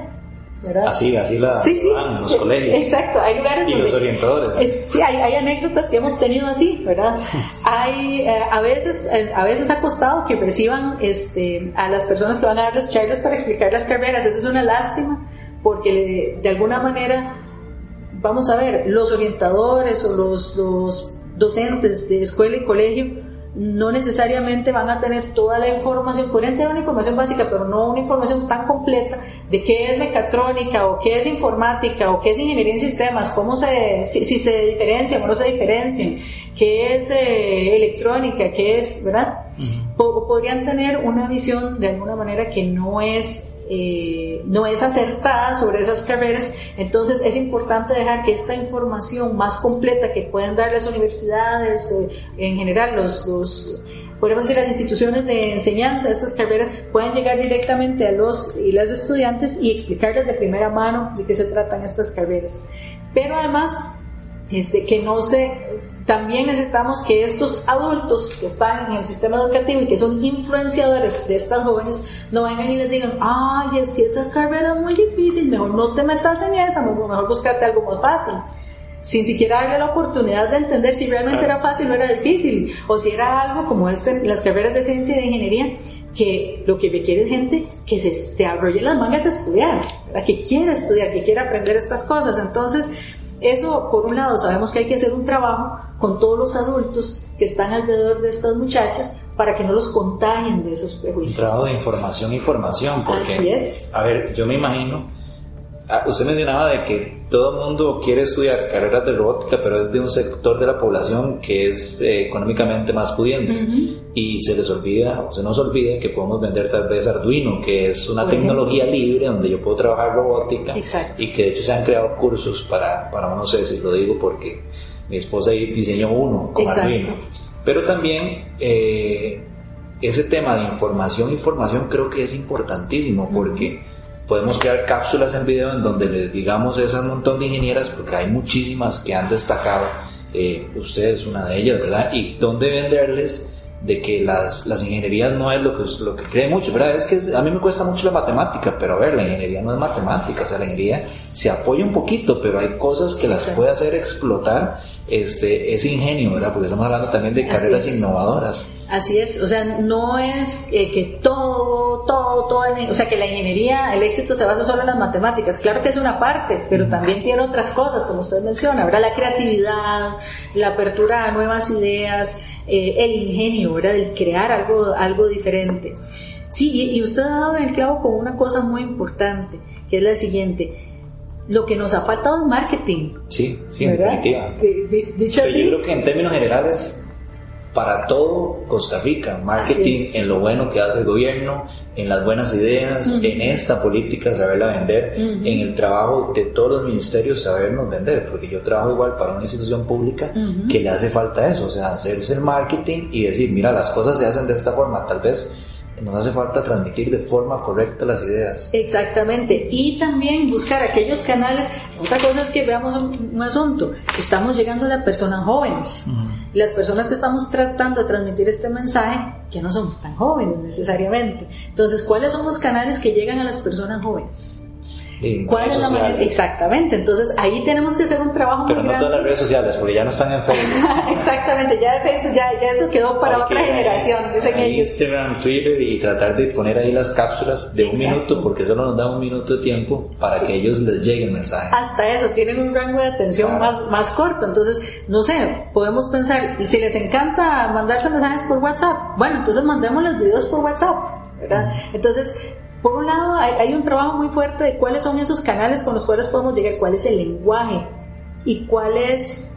Así, así la sí, en los colegios. Exacto, hay lugares y los orientadores. sí, hay, hay, anécdotas que hemos tenido así, ¿verdad? [LAUGHS] hay, eh, a veces, eh, a veces ha costado que reciban este, a las personas que van a darles charlas para explicar las carreras. Eso es una lástima, porque de alguna manera, vamos a ver, los orientadores o los, los docentes de escuela y colegio no necesariamente van a tener toda la información, podrían tener una información básica, pero no una información tan completa de qué es mecatrónica o qué es informática o qué es ingeniería en sistemas, cómo se, si, se diferencian o no se diferencian, qué es eh, electrónica, qué es, ¿verdad? O podrían tener una visión de alguna manera que no es eh, no es acertada sobre esas carreras, entonces es importante dejar que esta información más completa que pueden dar las universidades, eh, en general los, los podemos decir las instituciones de enseñanza de estas carreras pueden llegar directamente a los y las estudiantes y explicarles de primera mano de qué se tratan estas carreras. Pero además, este, que no se también necesitamos que estos adultos que están en el sistema educativo y que son influenciadores de estas jóvenes no vengan y les digan, ay, es que esa carrera es muy difícil, mejor no te metas en esa, mejor buscarte algo más fácil. Sin siquiera darle la oportunidad de entender si realmente era fácil o era difícil, o si era algo como es en las carreras de ciencia y de ingeniería, que lo que requiere es gente que se, se arrolle las mangas a estudiar, que quiera estudiar, que quiera aprender estas cosas. Entonces, eso, por un lado, sabemos que hay que hacer un trabajo con todos los adultos que están alrededor de estas muchachas para que no los contagien de esos prejuicios. Un trabajo de información y formación, porque, Así es. a ver, yo me imagino, ah, usted mencionaba de que todo el mundo quiere estudiar carreras de robótica, pero es de un sector de la población que es eh, económicamente más pudiente. Y se les olvida, o se nos olvida que podemos vender tal vez Arduino, que es una tecnología libre donde yo puedo trabajar robótica. Exacto. Y que de hecho se han creado cursos para, para no sé si lo digo porque mi esposa ahí diseñó uno con Exacto. Arduino. Pero también eh, ese tema de información y formación creo que es importantísimo porque podemos crear cápsulas en video en donde les digamos a esas montón de ingenieras, porque hay muchísimas que han destacado, eh, usted es una de ellas, ¿verdad? Y donde venderles de que las, las ingenierías no es lo que, lo que cree mucho, ¿verdad? Es que a mí me cuesta mucho la matemática, pero a ver, la ingeniería no es matemática, o sea, la ingeniería se apoya un poquito, pero hay cosas que las puede hacer explotar este, ese ingenio, ¿verdad? Porque estamos hablando también de Así carreras es. innovadoras. Así es, o sea, no es eh, que todo, todo, todo, o sea, que la ingeniería, el éxito se basa solo en las matemáticas. Claro que es una parte, pero también tiene otras cosas, como usted menciona, ¿verdad? La creatividad, la apertura a nuevas ideas, eh, el ingenio, ¿verdad? El crear algo, algo diferente. Sí, y, usted ha dado en el clavo con una cosa muy importante, que es la siguiente. Lo que nos ha faltado es marketing. Sí, sí, en definitiva. Di- Dicho Pero así. yo creo que en términos generales, para todo Costa Rica, marketing en lo bueno que hace el gobierno, en las buenas ideas, en esta política saberla vender, Ujú. en el trabajo de todos los ministerios sabernos vender, porque yo trabajo igual para una institución pública Ujú. que le hace falta eso, o sea, hacerse el marketing y decir, mira, las cosas se hacen de esta forma, tal vez nos hace falta transmitir de forma correcta las ideas. Exactamente. Y también buscar aquellos canales. Otra cosa es que veamos un, un asunto. Estamos llegando a las personas jóvenes. Las personas que estamos tratando de transmitir este mensaje ya no somos tan jóvenes necesariamente. Entonces, ¿cuáles son los canales que llegan a las personas jóvenes? Y ¿Cuál es la manera? Exactamente. Entonces, ahí tenemos que hacer un trabajo Pero muy no grande. todas las redes sociales, porque ya no están en Facebook. [LAUGHS] Exactamente. Ya de Facebook, ya, ya eso quedó para Hay otra que generación, dicen a ellos. Instagram, Twitter y tratar de poner ahí las cápsulas de un Exacto. minuto porque solo nos da un minuto de tiempo para que ellos les llegue el mensaje. hasta eso, tienen un rango de atención Claro. más, más corto. Entonces, no sé, podemos pensar, si les encanta mandarse mensajes por WhatsApp, bueno, entonces mandemos los videos por WhatsApp, ¿verdad? Entonces, por un lado, hay, hay un trabajo muy fuerte de cuáles son esos canales con los cuales podemos llegar, cuál es el lenguaje y cuáles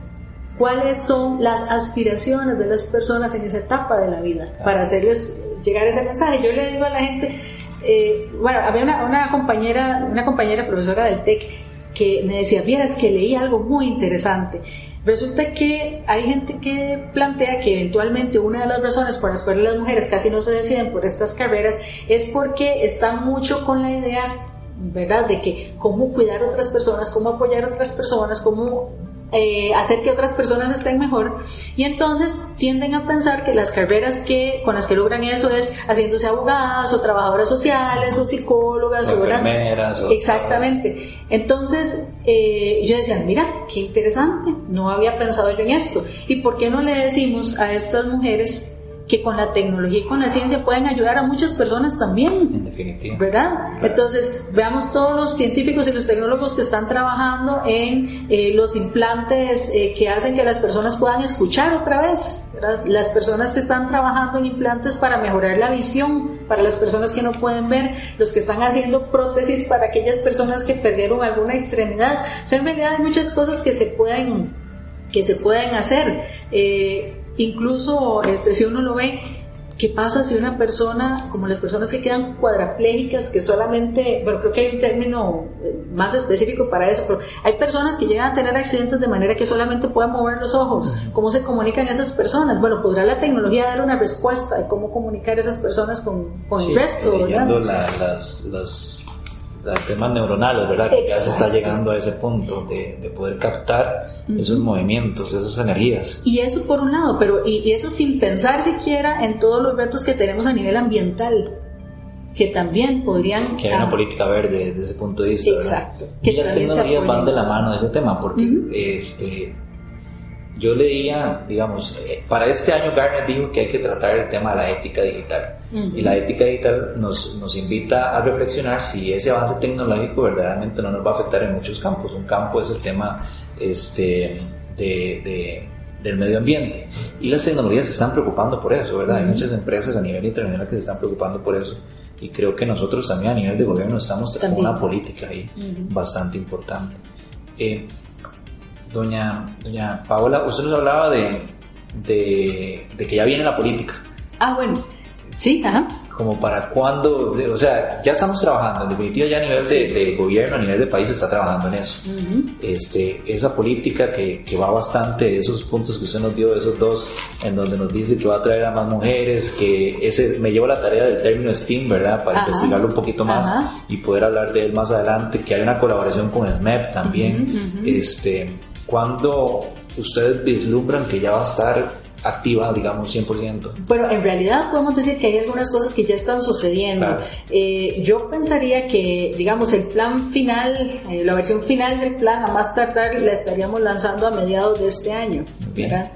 cuáles son las aspiraciones de las personas en esa etapa de la vida para hacerles llegar ese mensaje. Yo le digo a la gente, eh, bueno, había una, una compañera, una compañera profesora del TEC que me decía, vieras que leí algo muy interesante. Resulta que hay gente que plantea que eventualmente una de las razones por las cuales las mujeres casi no se deciden por estas carreras es porque están mucho con la idea, ¿verdad?, de que cómo cuidar a otras personas, cómo apoyar a otras personas, cómo eh, hacer que otras personas estén mejor. Y entonces tienden a pensar que las carreras que con las que logran eso es haciéndose abogadas o trabajadoras sociales o psicólogas enfermeras, o- exactamente. Entonces eh, yo decía mira qué interesante no había pensado yo en esto y por qué no le decimos a estas mujeres que con la tecnología y con la ciencia pueden ayudar a muchas personas también En definitiva. ¿verdad? Entonces, veamos todos los científicos y los tecnólogos que están trabajando en eh, los implantes eh, que hacen que las personas puedan escuchar otra vez, ¿verdad? Las personas que están trabajando en implantes para mejorar la visión para las personas que no pueden ver, los que están haciendo prótesis para aquellas personas que perdieron alguna extremidad. O sea, en realidad hay muchas cosas que se pueden que se pueden hacer. Eh, incluso este, si uno lo ve, ¿Qué pasa si una persona, como las personas que quedan cuadraplégicas, que solamente, bueno, creo que hay un término eh, más específico para eso, pero hay personas que llegan a tener accidentes de manera que solamente pueden mover los ojos? ¿Cómo se comunican esas personas? Bueno, ¿podrá la tecnología dar una respuesta de cómo comunicar esas personas con, con el resto? las, las temas neuronales, ¿verdad? Que ya se está llegando a ese punto de, de poder captar esos movimientos, esas energías. Y eso por un lado, pero y, eso sin pensar siquiera en todos los retos que tenemos a nivel ambiental que también podrían... Que hay una política verde desde ese punto de vista. Exacto. y las tecnologías van de la mano de ese tema, porque este, yo leía, digamos, eh, para este año Garner dijo que hay que tratar el tema de la ética digital. Y la ética digital nos, nos invita a reflexionar si ese avance tecnológico verdaderamente no nos va a afectar en muchos campos. Un campo es el tema este, de, de del medio ambiente. Y las tecnologías se están preocupando por eso, ¿verdad? Hay muchas empresas a nivel internacional que se están preocupando por eso. Y creo que nosotros también a nivel de gobierno estamos con una política ahí bastante importante. Eh, doña, doña Paola, usted nos hablaba de, de, de que ya viene la política. Ah, bueno. Sí, ajá. Como para cuándo, o sea, ya estamos trabajando, en definitiva ya a nivel de, gobierno, a nivel de país se está trabajando en eso. este, esa política que, que, va bastante, esos puntos que usted nos dio, esos dos, en donde nos dice que va a traer a más mujeres, que ese me llevo la tarea del término STEAM, ¿verdad? Para investigarlo un poquito más y poder hablar de él más adelante, que hay una colaboración con el MEP también. Este, cuando ustedes vislumbran que ya va a estar activa, digamos, 100%. Bueno, en realidad podemos decir que hay algunas cosas que ya están sucediendo. Eh, yo pensaría que, digamos, el plan final, eh, la versión final del plan, a más tardar, la estaríamos lanzando a mediados de este año, ¿verdad?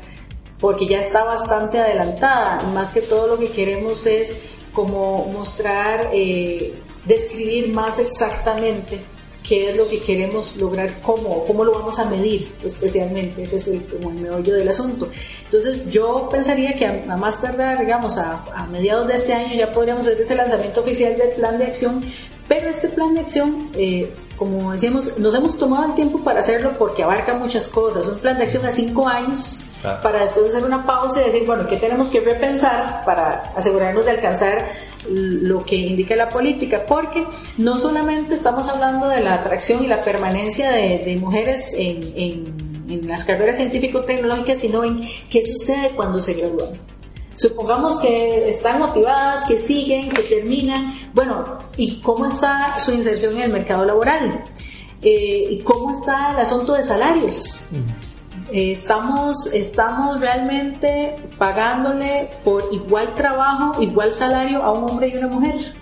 Porque ya está bastante adelantada. Más que todo lo que queremos es como mostrar, eh, describir más exactamente qué es lo que queremos lograr, cómo, cómo lo vamos a medir especialmente, ese es el, como el meollo del asunto. Entonces yo pensaría que a, más tardar, digamos, a, a, mediados de este año ya podríamos hacer ese lanzamiento oficial del plan de acción, pero este plan de acción, eh, como decíamos, nos hemos tomado el tiempo para hacerlo porque abarca muchas cosas, un plan de acción a cinco años, para después hacer una pausa y decir, bueno, ¿qué tenemos que repensar para asegurarnos de alcanzar lo que indica la política? Porque no solamente estamos hablando de la atracción y la permanencia de, mujeres en, las carreras científico-tecnológicas, sino en qué sucede cuando se gradúan. Supongamos que están motivadas, que siguen, que terminan. Bueno, ¿y cómo está su inserción en el mercado laboral? Eh, ¿Y cómo está el asunto de salarios? Eh, estamos, estamos realmente pagándole por igual trabajo, igual salario a un hombre y una mujer.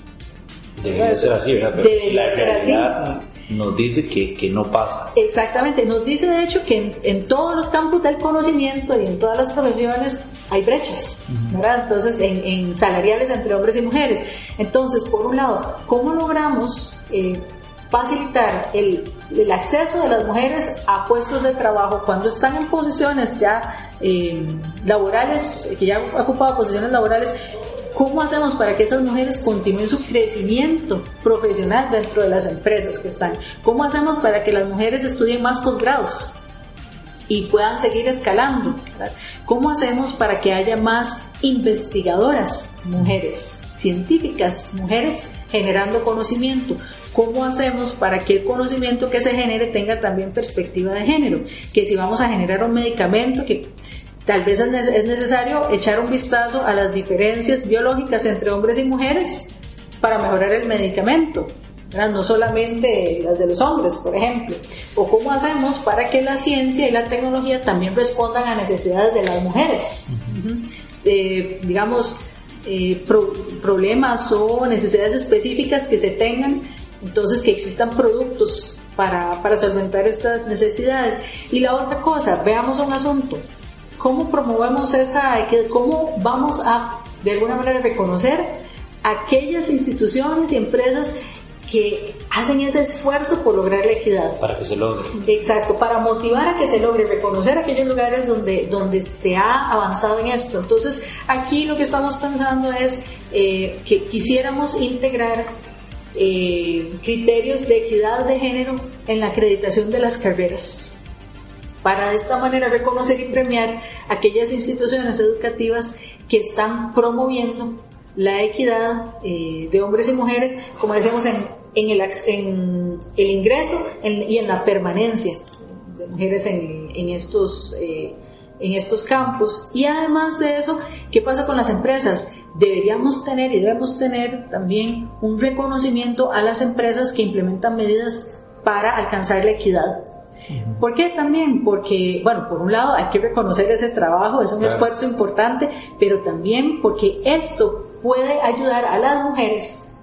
Debería ser así, ¿verdad? Pero la realidad nos dice que, que, no pasa. Exactamente, nos dice de hecho que en, todos los campos del conocimiento y en todas las profesiones hay brechas, ¿verdad? Entonces, en, en, salariales entre hombres y mujeres. Entonces, por un lado, ¿cómo logramos eh, facilitar el, el, acceso de las mujeres a puestos de trabajo cuando están en posiciones ya eh, laborales, que ya han ocupado posiciones laborales, ¿cómo hacemos para que esas mujeres continúen su crecimiento profesional dentro de las empresas que están? ¿Cómo hacemos para que las mujeres estudien más posgrados? y puedan seguir escalando. ¿Cómo hacemos para que haya más investigadoras, mujeres, científicas, mujeres generando conocimiento? ¿Cómo hacemos para que el conocimiento que se genere tenga también perspectiva de género? Que si vamos a generar un medicamento que tal vez es necesario echar un vistazo a las diferencias biológicas entre hombres y mujeres para mejorar el medicamento. no solamente las de los hombres, por ejemplo, o cómo hacemos para que la ciencia y la tecnología también respondan a necesidades de las mujeres, eh, digamos, eh, problemas o necesidades específicas que se tengan entonces, que existan productos para, para solventar estas necesidades. Y la otra cosa, veamos un asunto. ¿Cómo promovemos esa, cómo vamos a, de alguna manera, reconocer aquellas instituciones y empresas que hacen ese esfuerzo por lograr la equidad. Para que se logre. Exacto, para motivar a que se logre, reconocer aquellos lugares donde, donde se ha avanzado en esto. Entonces, aquí lo que estamos pensando es eh, que quisiéramos integrar eh, criterios de equidad de género en la acreditación de las carreras. para de esta manera reconocer y premiar aquellas instituciones educativas que están promoviendo la equidad eh, de hombres y mujeres, como decíamos, en, el, ingreso y en la permanencia de mujeres en, en estos, eh, en estos campos. Y además de eso, ¿qué pasa con las empresas? Deberíamos tener y debemos tener también un reconocimiento a las empresas que implementan medidas para alcanzar la equidad ¿Por qué también? Porque, bueno, por un lado hay que reconocer ese trabajo, es un esfuerzo importante, pero también porque esto puede ayudar a las mujeres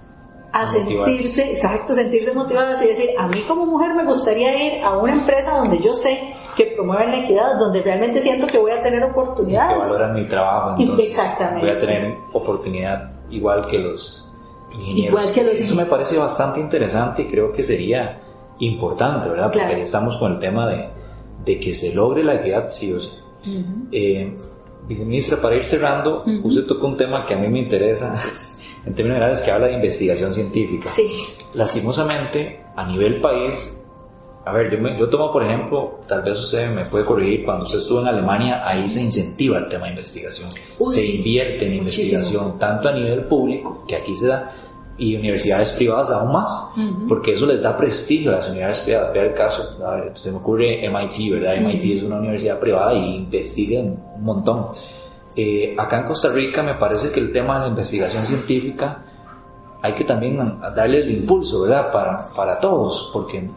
a sentirse, exacto, sentirse motivadas y decir, a mí como mujer me gustaría ir a una empresa donde yo sé que promueven la equidad, donde realmente siento que voy a tener oportunidades. Que valoran mi trabajo, entonces Exactamente. voy a tener oportunidad igual que los ingenieros. Igual que los Eso me parece bastante interesante y creo que sería importante, ¿verdad? Porque ahí estamos con el tema de, de, que se logre la equidad sí o sí. Eh, viceministra, para ir cerrando, usted tocó un tema que a mí me interesa [LAUGHS] en términos generales, que habla de investigación científica. Sí. Lastimosamente, a nivel país, a ver, yo, me, yo tomo por ejemplo, tal vez usted me puede corregir, cuando usted estuvo en Alemania, ahí se incentiva el tema de investigación. se invierte en investigación, tanto a nivel público, que aquí se da, y universidades privadas aún más, porque eso les da prestigio a las universidades privadas. Vea el caso, a ver, se me ocurre MIT, ¿verdad? MIT es una universidad privada y investiga un montón. Eh, acá en Costa Rica me parece que el tema de la investigación científica hay que también darle el impulso, ¿verdad? Para, para todos, porque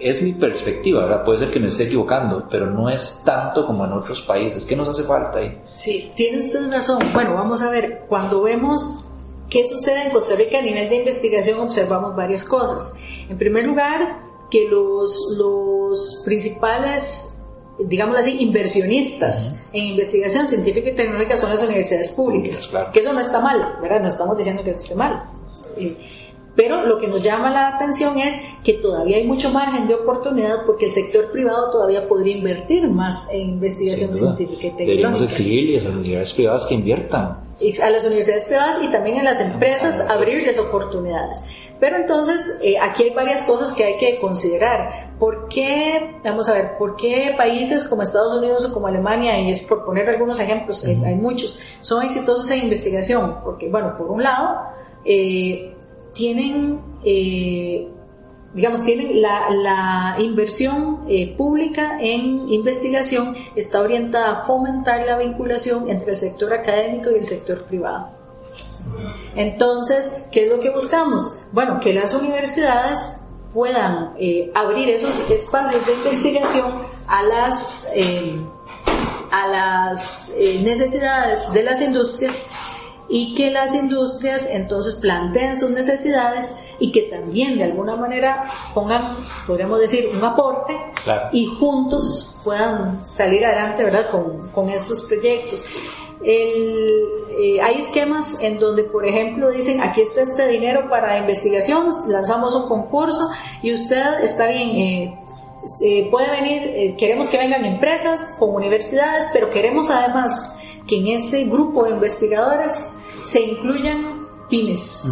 es mi perspectiva, ¿verdad? Puede ser que me esté equivocando, pero no es tanto como en otros países. ¿Qué nos hace falta ahí? Sí, tiene usted razón. Bueno, vamos a ver, cuando vemos ¿Qué sucede en Costa Rica a nivel de investigación? Observamos varias cosas. En primer lugar, que los, los principales, digámoslo así, inversionistas en investigación científica y tecnológica son las universidades públicas. Que eso no está mal, ¿verdad? No estamos diciendo que eso esté mal. Eh, pero lo que nos llama la atención es que todavía hay mucho margen de oportunidad porque el sector privado todavía podría invertir más en investigación científica y tecnológica. Deberíamos exigirle a las universidades privadas que inviertan a las universidades privadas y también a las empresas abrirles oportunidades. Pero entonces eh, aquí hay varias cosas que hay que considerar. ¿Por qué, vamos a ver, por qué países como Estados Unidos o como Alemania, y es por poner algunos ejemplos, hay, hay muchos, son exitosos en investigación? Porque, bueno, por un lado, eh, tienen eh, digamos, tienen la, inversión eh, pública en investigación está orientada a fomentar la vinculación entre el sector académico y el sector privado. Entonces, ¿qué es lo que buscamos? Bueno, que las universidades puedan eh, abrir esos espacios de investigación a las, a las necesidades de las industrias y que las industrias entonces planteen sus necesidades y que también de alguna manera pongan, podríamos decir, un aporte y juntos puedan salir adelante ¿verdad? Con, con estos proyectos. El, eh, hay esquemas en donde, por ejemplo, dicen, aquí está este dinero para investigación, lanzamos un concurso y usted está bien, eh, eh, puede venir, queremos que vengan empresas con universidades, pero queremos además que en este grupo de investigadores se incluyan pymes.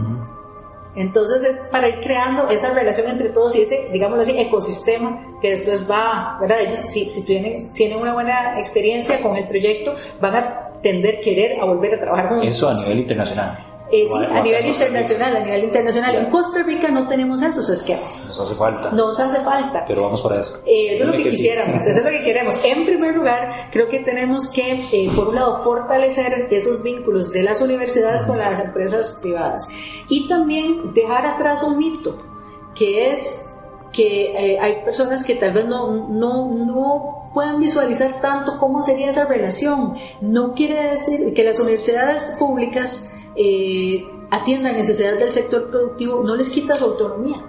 Entonces es para ir creando esa relación entre todos y ese, digámoslo así, ecosistema que después va, ¿verdad? Ellos si, si tienen, tienen una buena experiencia con el proyecto, van a tender querer a volver a trabajar con Eso a nivel internacional. Eh, sí, a nivel internacional, a nivel internacional. En Costa Rica no tenemos esos esquemas. Nos hace falta. Nos hace falta. Pero vamos para eso. Eh, eso es lo que, quisiéramos, eso es lo que queremos. En primer lugar, creo que tenemos que, eh, por un lado, fortalecer esos vínculos de las universidades con las empresas privadas y también dejar atrás un mito, que es que hay personas que tal vez no, no, no puedan visualizar tanto cómo sería esa relación. No quiere decir que las universidades públicas eh, atiendan necesidades del sector productivo, no les quita su autonomía.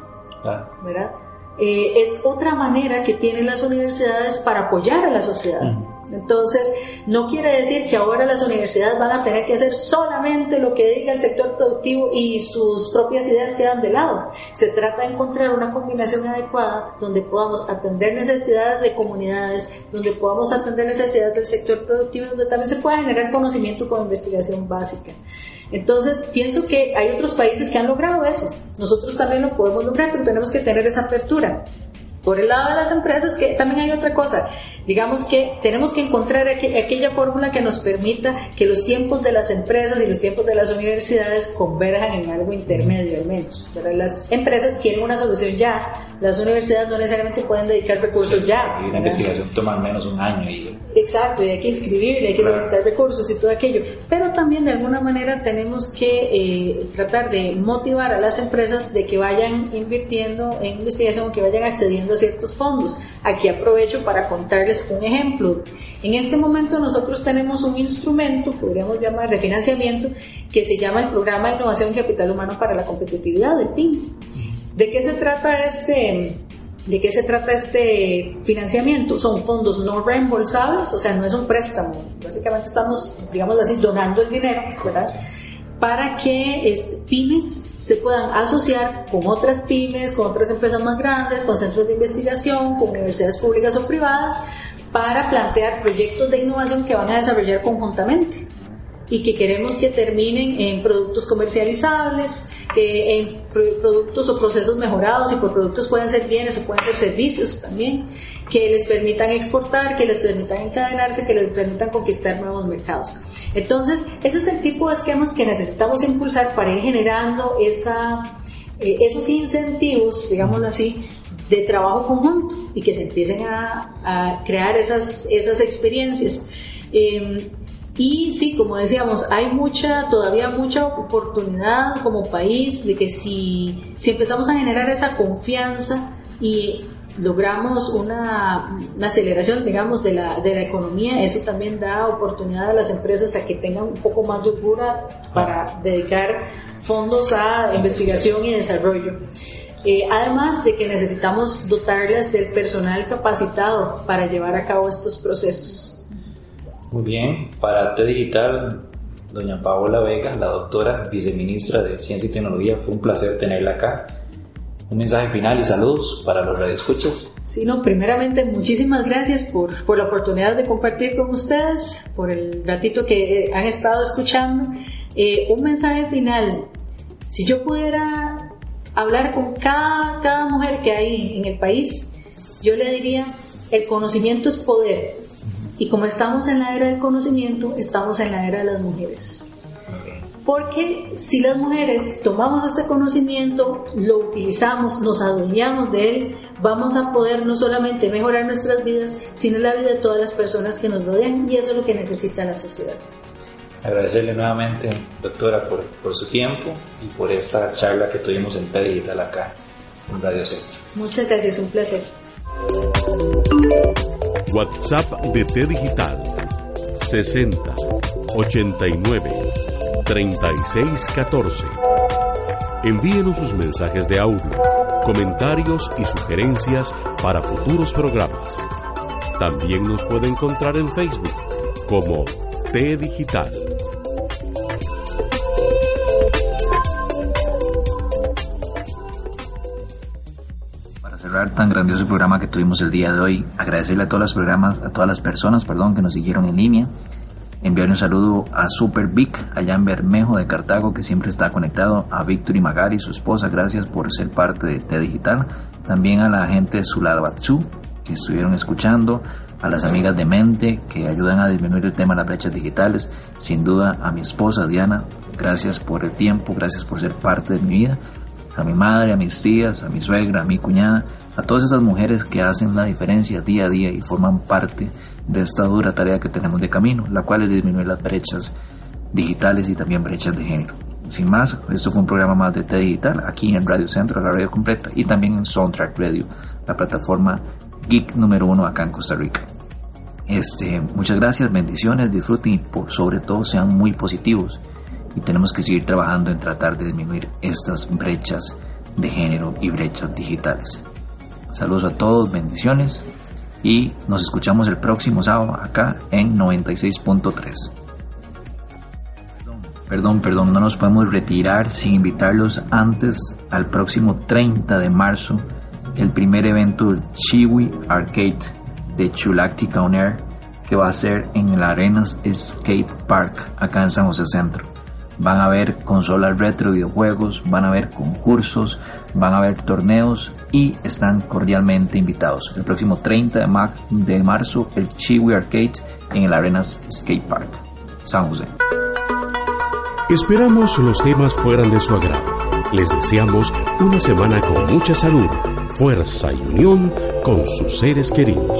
¿verdad? Eh, es otra manera que tienen las universidades para apoyar a la sociedad. Entonces, no quiere decir que ahora las universidades van a tener que hacer solamente lo que diga el sector productivo y sus propias ideas quedan de lado. Se trata de encontrar una combinación adecuada donde podamos atender necesidades de comunidades, donde podamos atender necesidades del sector productivo, donde también se pueda generar conocimiento con investigación básica. Entonces, pienso que hay otros países que han logrado eso. Nosotros también lo podemos lograr, pero tenemos que tener esa apertura. Por el lado de las empresas, que también hay otra cosa. Digamos que tenemos que encontrar aquella fórmula que nos permita que los tiempos de las empresas y los tiempos de las universidades converjan en algo intermedio al menos. Las empresas quieren una solución ya, las universidades no necesariamente pueden dedicar recursos ya. Y una investigación toma al menos un año. Y... Exacto, y hay que inscribir, hay que solicitar recursos y todo aquello. Pero también de alguna manera tenemos que eh, tratar de motivar a las empresas de que vayan invirtiendo en investigación o que vayan accediendo a ciertos fondos. Aquí aprovecho para contarles un ejemplo. En este momento nosotros tenemos un instrumento, podríamos llamar de financiamiento, que se llama el Programa de Innovación y Capital Humano para la Competitividad, del PIN. ¿De qué se trata este, ¿De qué se trata este financiamiento? Son fondos no reembolsables, o sea, no es un préstamo. Básicamente estamos, digamos así, donando el dinero, ¿verdad? Para que este, pymes se puedan asociar con otras pymes, con otras empresas más grandes, con centros de investigación, con universidades públicas o privadas, para plantear proyectos de innovación que van a desarrollar conjuntamente y que queremos que terminen en productos comercializables, en productos o procesos mejorados, y por productos pueden ser bienes o pueden ser servicios también, que les permitan exportar, que les permitan encadenarse, que les permitan conquistar nuevos mercados. Entonces, ese es el tipo de esquemas que necesitamos impulsar para ir generando esa, eh, esos incentivos, digámoslo así, de trabajo conjunto y que se empiecen a, crear esas, esas experiencias. Em, y sí, como decíamos, hay mucha, todavía mucha oportunidad como país de que si, si empezamos a generar esa confianza y logramos una, aceleración, digamos, de la, de la economía, eso también da oportunidad a las empresas a que tengan un poco más de cura para dedicar fondos a investigación y desarrollo. Eh, además de que necesitamos dotarlas del personal capacitado para llevar a cabo estos procesos. Muy bien, para T Digital, doña Paola Vega, la doctora viceministra de Ciencia y Tecnología, fue un placer tenerla acá. Un mensaje final y saludos para los radioescuchas. Sí, no, primeramente muchísimas gracias por, por la oportunidad de compartir con ustedes, por el ratito que eh, han estado escuchando. Eh, un mensaje final. Si yo pudiera hablar con cada, cada mujer que hay en el país, yo le diría, el conocimiento es poder. Y como estamos en la era del conocimiento, estamos en la era de las mujeres. Porque si las mujeres tomamos este conocimiento, lo utilizamos, nos adueñamos de él, vamos a poder no solamente mejorar nuestras vidas, sino la vida de todas las personas que nos rodean y eso es lo que necesita la sociedad. Agradecerle nuevamente, doctora, por, por su tiempo y por esta charla que tuvimos en T Digital acá en Radio Centro. Muchas gracias, un placer. WhatsApp de T Digital 60 89 36 14. Envíenos sus mensajes de audio, comentarios y sugerencias para futuros programas. También nos puede encontrar en Facebook como T Digital. Para cerrar tan grandioso programa que tuvimos el día de hoy, agradecerle a todas las programas, a todas las personas, perdón, que nos siguieron en línea. Enviar un saludo a Super Vic, allá en Bermejo de Cartago, que siempre está conectado, a Víctor y Magari, su esposa, gracias por ser parte de T Digital. También a la gente de Sulabatsu, que estuvieron escuchando, a las amigas de mente que ayudan a disminuir el tema de las brechas digitales, sin duda a mi esposa Diana, gracias por el tiempo, gracias por ser parte de mi vida, a mi madre, a mis tías, a mi suegra, a mi cuñada, a todas esas mujeres que hacen la diferencia día a día y forman parte de esta dura tarea que tenemos de camino, la cual es disminuir las brechas digitales y también brechas de género. Sin más, esto fue un programa más de T Digital aquí en Radio Centro, la radio completa, y también en Soundtrack Radio, la plataforma geek número uno acá en Costa Rica. Este, muchas gracias, bendiciones, disfruten y por sobre todo sean muy positivos. Y tenemos que seguir trabajando en tratar de disminuir estas brechas de género y brechas digitales. Saludos a todos, bendiciones y nos escuchamos el próximo sábado acá en 96.3. Perdón, perdón, no nos podemos retirar sin invitarlos antes al próximo 30 de marzo el primer evento del Chiwi Arcade de Chulactica On Air que va a ser en el Arenas Skate Park acá en San José Centro. van a haber consolas retro, videojuegos, van a haber concursos, van a haber torneos y están cordialmente invitados. El próximo 30 de, de marzo, el Chiwi Arcade en el Arenas Skate Park, San José. Esperamos los temas fueran de su agrado. Les deseamos una semana con mucha salud, fuerza y unión con sus seres queridos.